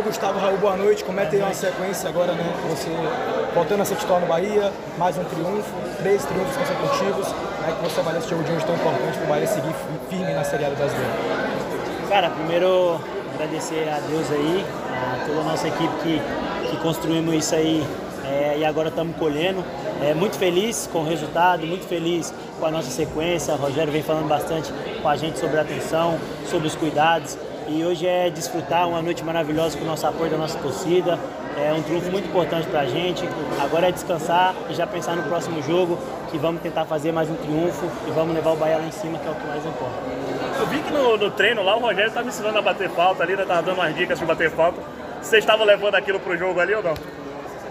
Raul Gustavo, Raul, boa noite. Como é tem uma sequência agora, né? Você voltando a ser titular no Bahia, mais um triunfo, três triunfos consecutivos. É que você avalia esse jogo de hoje tão importante para o Bahia seguir firme na Série A do Brasileiro? Cara, primeiro agradecer a Deus aí, a toda a nossa equipe que, que construímos isso aí é, e agora estamos colhendo. É, muito feliz com o resultado, muito feliz com a nossa sequência. O Rogério vem falando bastante com a gente sobre a atenção, sobre os cuidados. E hoje é desfrutar uma noite maravilhosa com o nosso apoio da nossa torcida. É um triunfo muito importante para a gente. Agora é descansar e já pensar no próximo jogo, que vamos tentar fazer mais um triunfo e vamos levar o Bahia lá em cima, que é o que mais importa. Eu vi que no, no treino lá o Rogério estava ensinando a bater falta ali, né? Tava dando umas dicas de bater falta. Vocês estavam levando aquilo pro jogo ali ou não?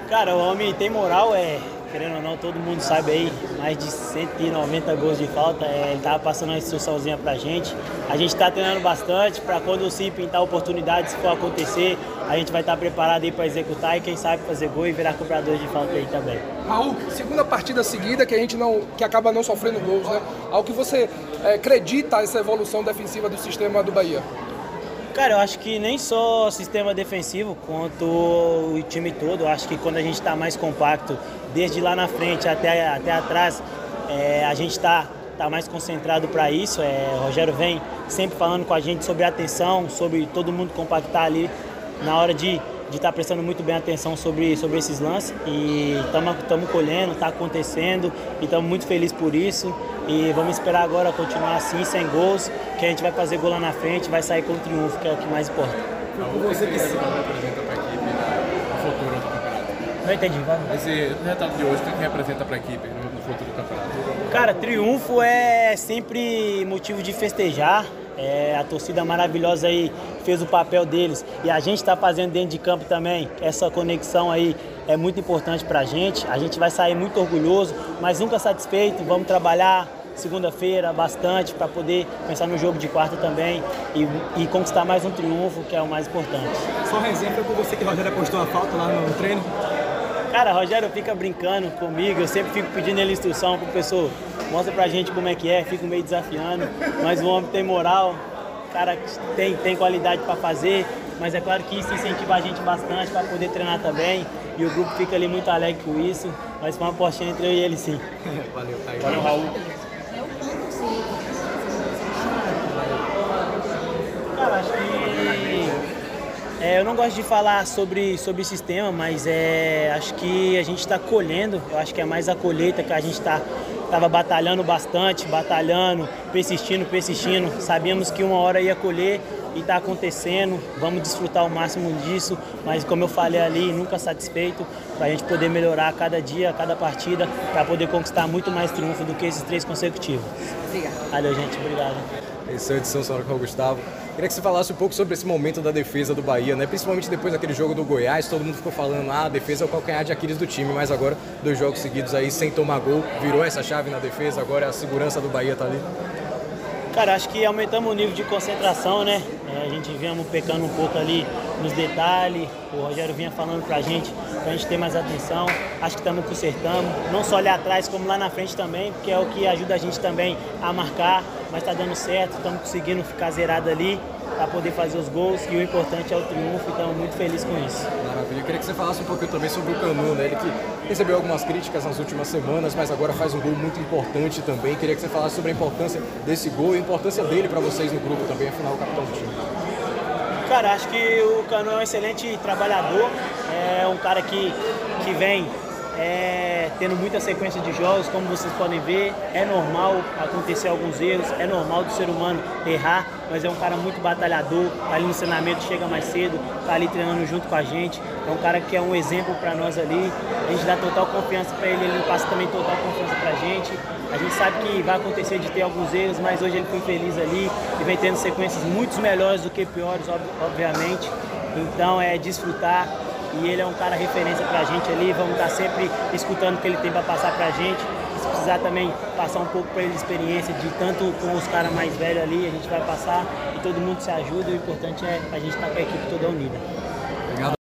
Cara, o homem tem moral, é, querendo ou não, todo mundo sabe aí, mais de 190 gols de falta. É, ele tava passando uma instruçãozinha pra gente. A gente está treinando bastante para quando Sim pintar oportunidade, se for acontecer, a gente vai estar tá preparado aí para executar e quem sabe fazer gol e virar cobrador de falta aí também. Raul, segunda partida seguida que a gente não, que acaba não sofrendo gols, né? Ao que você é, acredita essa evolução defensiva do sistema do Bahia? Cara, eu acho que nem só sistema defensivo, quanto o time todo. Eu acho que quando a gente está mais compacto, desde lá na frente até, até atrás, é, a gente está tá mais concentrado para isso. É, o Rogério vem sempre falando com a gente sobre atenção, sobre todo mundo compactar ali na hora de de estar tá prestando muito bem atenção sobre, sobre esses lances e estamos colhendo, está acontecendo e estamos muito felizes por isso e vamos esperar agora continuar assim, sem gols, que a gente vai fazer gol lá na frente, vai sair com o triunfo, que é o que mais importa. Você que representa para a equipe no futuro do campeonato? Não entendi, vai. Esse resultado de hoje, o que representa para a equipe no futuro do campeonato? Cara, triunfo é sempre motivo de festejar. É, a torcida maravilhosa aí fez o papel deles e a gente está fazendo dentro de campo também. Essa conexão aí é muito importante para a gente. A gente vai sair muito orgulhoso, mas nunca satisfeito. Vamos trabalhar segunda-feira bastante para poder pensar no jogo de quarta também e, e, conquistar mais um triunfo, que é o mais importante. Só exemplo foi por você que o Rogério apostou a falta lá no treino? Cara, Rogério fica brincando comigo, eu sempre fico pedindo ele instrução pro pessoal, mostra pra gente como é que é, fico meio desafiando, mas o homem tem moral, cara tem, tem qualidade para fazer, mas é claro que isso incentiva a gente bastante para poder treinar também. E o grupo fica ali muito alegre com isso, mas foi uma apostinha entre eu e ele sim. Valeu, Caio. Valeu, Raul. Cara, acho que é, eu não gosto de falar sobre, sobre sistema, mas é, acho que a gente está colhendo, eu acho que é mais a colheita que a gente estava batalhando bastante, batalhando, persistindo, persistindo. Sabíamos que uma hora ia colher e está acontecendo. Vamos desfrutar o máximo disso, mas como eu falei ali, nunca satisfeito para a gente poder melhorar cada dia, cada partida, para poder conquistar muito mais triunfo do que esses três consecutivos. Obrigada. Valeu, gente. Obrigado. Esse é a edição Sonora com o Gustavo. Queria que você falasse um pouco sobre esse momento da defesa do Bahia, né? Principalmente depois daquele jogo do Goiás, todo mundo ficou falando, ah, a defesa é o calcanhar de Aquiles do time, mas agora, dois jogos seguidos aí sem tomar gol, virou essa chave na defesa, agora a segurança do Bahia tá ali. Cara, acho que aumentamos o nível de concentração, né? É, a gente vinha pecando um pouco ali nos detalhes, o Rogério vinha falando pra gente, pra gente ter mais atenção. Acho que estamos consertando, não só ali atrás, como lá na frente também, porque é o que ajuda a gente também a marcar, mas tá dando certo, estamos conseguindo ficar zerado ali para poder fazer os gols e o importante é o triunfo, então muito feliz com isso. Maravilha. Eu queria que você falasse um pouquinho também sobre o Canu, né? Ele que recebeu algumas críticas nas últimas semanas, mas agora faz um gol muito importante também. Queria que você falasse sobre a importância desse gol e a importância dele para vocês no grupo também, afinal, o capitão do time. Cara, acho que o Canu é um excelente trabalhador, é um cara que, que vem é, tendo muita sequência de jogos, como vocês podem ver, é normal acontecer alguns erros, é normal do ser humano errar, mas é um cara muito batalhador, tá ali no treinamento, chega mais cedo, tá ali treinando junto com a gente, é um cara que é um exemplo para nós ali, a gente dá total confiança para ele, ele passa também total confiança pra gente, a gente sabe que vai acontecer de ter alguns erros, mas hoje ele foi feliz ali e vem tendo sequências muito melhores do que piores, obviamente, então é desfrutar e ele é um cara referência pra gente ali, vamos estar sempre escutando o que ele tem para passar pra gente. Se precisar também passar um pouco para ele de experiência, de tanto com os caras mais velhos ali, a gente vai passar e todo mundo se ajuda. O importante é a gente estar tá com a equipe toda unida.